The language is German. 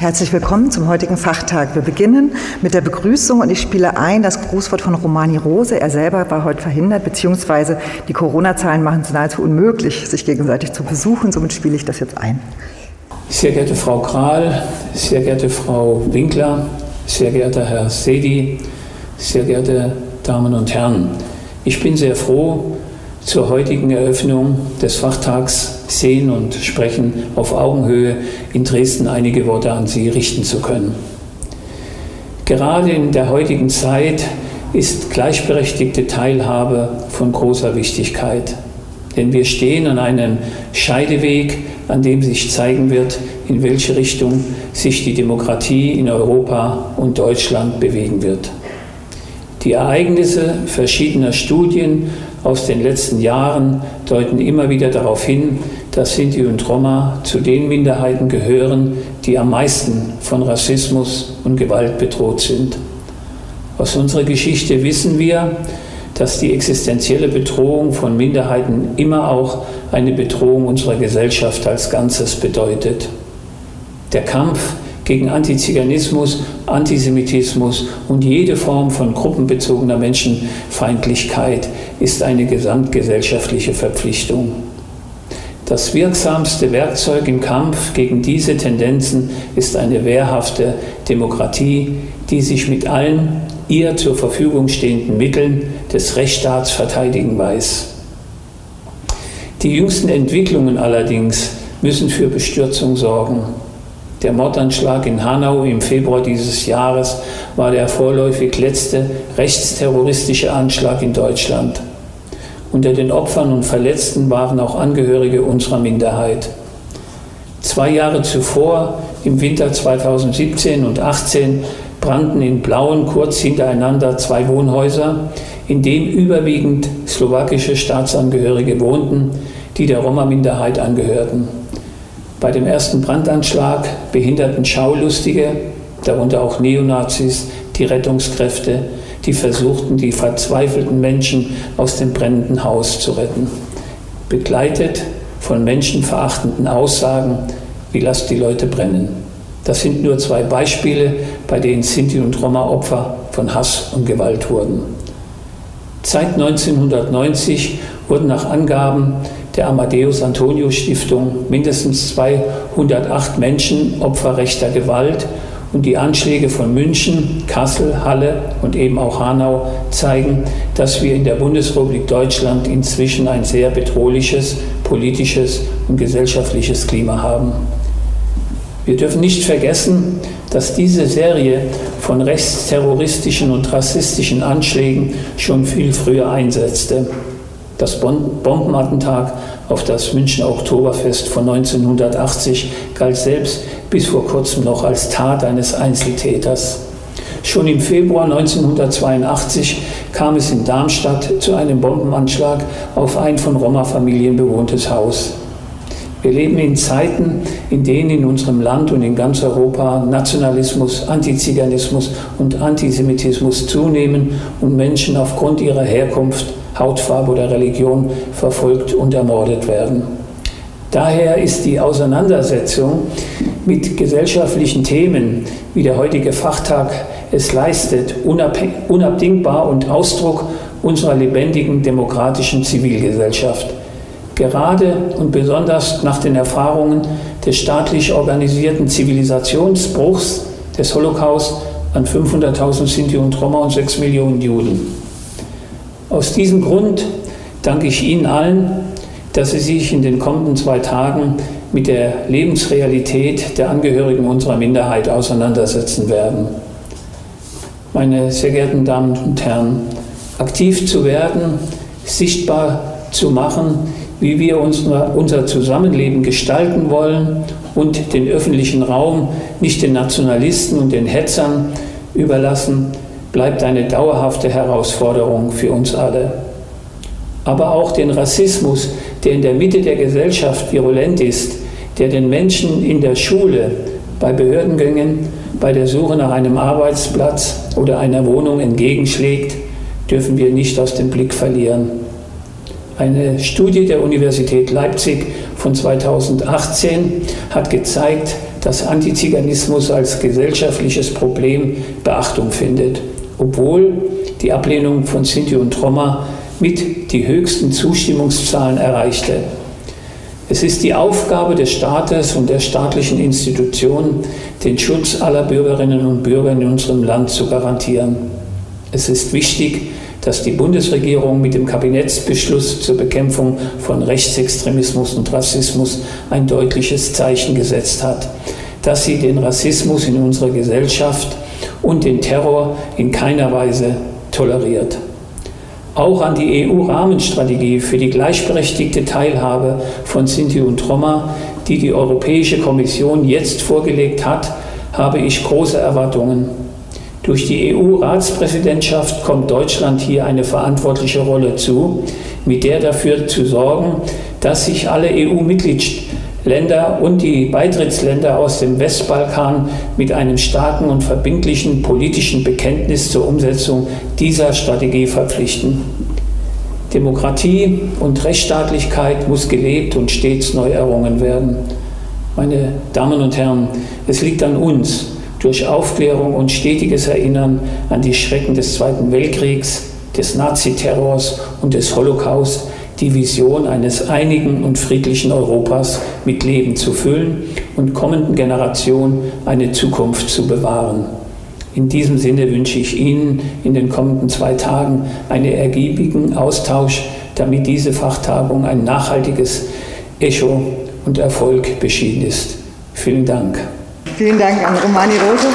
Herzlich willkommen zum heutigen Fachtag. Wir beginnen mit der Begrüßung und ich spiele ein das Grußwort von Romani Rose. Er selber war heute verhindert, beziehungsweise die Corona-Zahlen machen es nahezu unmöglich, sich gegenseitig zu besuchen. Somit spiele ich das jetzt ein. Sehr geehrte Frau Kral, sehr geehrte Frau Winkler, sehr geehrter Herr Sedi, sehr geehrte Damen und Herren. Ich bin sehr froh, zur heutigen Eröffnung des Fachtags sehen und sprechen auf Augenhöhe in Dresden einige Worte an Sie richten zu können. Gerade in der heutigen Zeit ist gleichberechtigte Teilhabe von großer Wichtigkeit. Denn wir stehen an einem Scheideweg, an dem sich zeigen wird, in welche Richtung sich die Demokratie in Europa und Deutschland bewegen wird. Die Ereignisse verschiedener Studien aus den letzten Jahren deuten immer wieder darauf hin, dass Sinti und Roma zu den Minderheiten gehören, die am meisten von Rassismus und Gewalt bedroht sind. Aus unserer Geschichte wissen wir, dass die existenzielle Bedrohung von Minderheiten immer auch eine Bedrohung unserer Gesellschaft als Ganzes bedeutet. Der Kampf gegen Antiziganismus, Antisemitismus und jede Form von gruppenbezogener Menschenfeindlichkeit ist eine gesamtgesellschaftliche Verpflichtung. Das wirksamste Werkzeug im Kampf gegen diese Tendenzen ist eine wehrhafte Demokratie, die sich mit allen ihr zur Verfügung stehenden Mitteln des Rechtsstaats verteidigen weiß. Die jüngsten Entwicklungen allerdings müssen für Bestürzung sorgen. Der Mordanschlag in Hanau im Februar dieses Jahres war der vorläufig letzte rechtsterroristische Anschlag in Deutschland. Unter den Opfern und Verletzten waren auch Angehörige unserer Minderheit. Zwei Jahre zuvor, im Winter 2017 und 2018, brannten in Blauen kurz hintereinander zwei Wohnhäuser, in dem überwiegend slowakische Staatsangehörige wohnten, die der Roma-Minderheit angehörten. Bei dem ersten Brandanschlag behinderten Schaulustige, darunter auch Neonazis, die Rettungskräfte, die versuchten, die verzweifelten Menschen aus dem brennenden Haus zu retten. Begleitet von menschenverachtenden Aussagen, wie lasst die Leute brennen. Das sind nur zwei Beispiele, bei denen Sinti und Roma Opfer von Hass und Gewalt wurden. Seit 1990 wurden nach Angaben der Amadeus Antonio Stiftung mindestens 208 Menschen Opfer rechter Gewalt und die Anschläge von München, Kassel, Halle und eben auch Hanau zeigen, dass wir in der Bundesrepublik Deutschland inzwischen ein sehr bedrohliches politisches und gesellschaftliches Klima haben. Wir dürfen nicht vergessen, dass diese Serie von rechtsterroristischen und rassistischen Anschlägen schon viel früher einsetzte. Das Bombenattentat auf das Münchner Oktoberfest von 1980 galt selbst bis vor kurzem noch als Tat eines Einzeltäters. Schon im Februar 1982 kam es in Darmstadt zu einem Bombenanschlag auf ein von Roma-Familien bewohntes Haus. Wir leben in Zeiten, in denen in unserem Land und in ganz Europa Nationalismus, Antiziganismus und Antisemitismus zunehmen und Menschen aufgrund ihrer Herkunft, Hautfarbe oder Religion verfolgt und ermordet werden. Daher ist die Auseinandersetzung mit gesellschaftlichen Themen, wie der heutige Fachtag es leistet, unabdingbar und Ausdruck unserer lebendigen demokratischen Zivilgesellschaft. Gerade und besonders nach den Erfahrungen des staatlich organisierten Zivilisationsbruchs des Holocaust an 500.000 Sinti und Roma und 6 Millionen Juden. Aus diesem Grund danke ich Ihnen allen, dass Sie sich in den kommenden zwei Tagen mit der Lebensrealität der Angehörigen unserer Minderheit auseinandersetzen werden. Meine sehr geehrten Damen und Herren, aktiv zu werden, sichtbar zu machen, wie wir unser, Zusammenleben gestalten wollen und den öffentlichen Raum nicht den Nationalisten und den Hetzern überlassen, bleibt eine dauerhafte Herausforderung für uns alle. Aber auch den Rassismus, der in der Mitte der Gesellschaft virulent ist, der den Menschen in der Schule, bei Behördengängen, bei der Suche nach einem Arbeitsplatz oder einer Wohnung entgegenschlägt, dürfen wir nicht aus dem Blick verlieren. Eine Studie der Universität Leipzig von 2018 hat gezeigt, dass Antiziganismus als gesellschaftliches Problem Beachtung findet, obwohl die Ablehnung von Sinti und Roma mit die höchsten Zustimmungszahlen erreichte. Es ist die Aufgabe des Staates und der staatlichen Institutionen, den Schutz aller Bürgerinnen und Bürger in unserem Land zu garantieren. Es ist wichtig, dass die Bundesregierung mit dem Kabinettsbeschluss zur Bekämpfung von Rechtsextremismus und Rassismus ein deutliches Zeichen gesetzt hat, dass sie den Rassismus in unserer Gesellschaft und den Terror in keiner Weise toleriert. Auch an die EU-Rahmenstrategie für die gleichberechtigte Teilhabe von Sinti und Roma, die die Europäische Kommission jetzt vorgelegt hat, habe ich große Erwartungen. Durch die EU-Ratspräsidentschaft kommt Deutschland hier eine verantwortliche Rolle zu, mit der dafür zu sorgen, dass sich alle EU-Mitgliedsländer und die Beitrittsländer aus dem Westbalkan mit einem starken und verbindlichen politischen Bekenntnis zur Umsetzung dieser Strategie verpflichten. Demokratie und Rechtsstaatlichkeit muss gelebt und stets neu errungen werden. Meine Damen und Herren, es liegt an uns, durch Aufklärung und stetiges Erinnern an die Schrecken des Zweiten Weltkriegs, des Naziterrors und des Holocaust die Vision eines einigen und friedlichen Europas mit Leben zu füllen und kommenden Generationen eine Zukunft zu bewahren. In diesem Sinne wünsche ich Ihnen in den kommenden zwei Tagen einen ergiebigen Austausch, damit diese Fachtagung ein nachhaltiges Echo und Erfolg beschieden ist. Vielen Dank. Vielen Dank an Romani Rose.